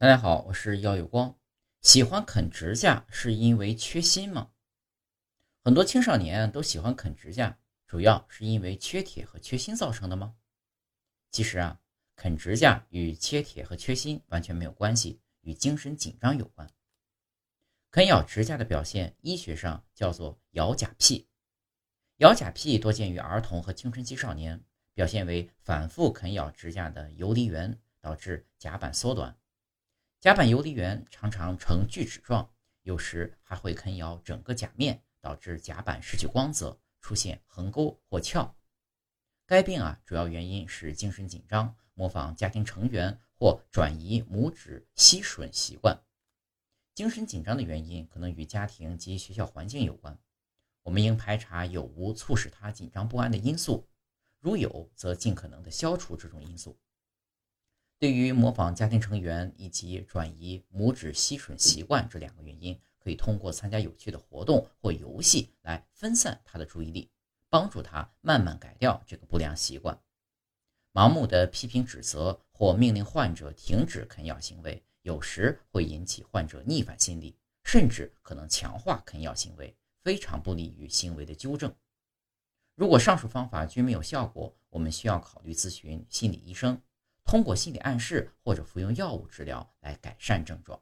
大家好，我是耀有光。喜欢啃指甲是因为缺锌吗？很多青少年都喜欢啃指甲，主要是因为缺铁和缺锌造成的吗？其实啊，啃指甲与缺铁和缺锌完全没有关系，与精神紧张有关。啃咬指甲的表现，医学上叫做咬甲癖。咬甲癖多见于儿童和青春期少年，表现为反复啃咬指甲的游离缘，导致甲板缩短。甲板游离缘常常呈锯齿状，有时还会啃咬整个甲面，导致甲板失去光泽，出现横沟或翘。该病啊，主要原因是精神紧张，模仿家庭成员或转移拇指吸吮习惯。精神紧张的原因可能与家庭及学校环境有关，我们应排查有无促使他紧张不安的因素，如有，则尽可能的消除这种因素。对于模仿家庭成员以及转移拇指吸吮习惯这两个原因，可以通过参加有趣的活动或游戏来分散他的注意力，帮助他慢慢改掉这个不良习惯。盲目的批评指责或命令患者停止啃咬行为，有时会引起患者逆反心理，甚至可能强化啃咬行为，非常不利于行为的纠正。如果上述方法均没有效果，我们需要考虑咨询心理医生。通过心理暗示或者服用药物治疗来改善症状。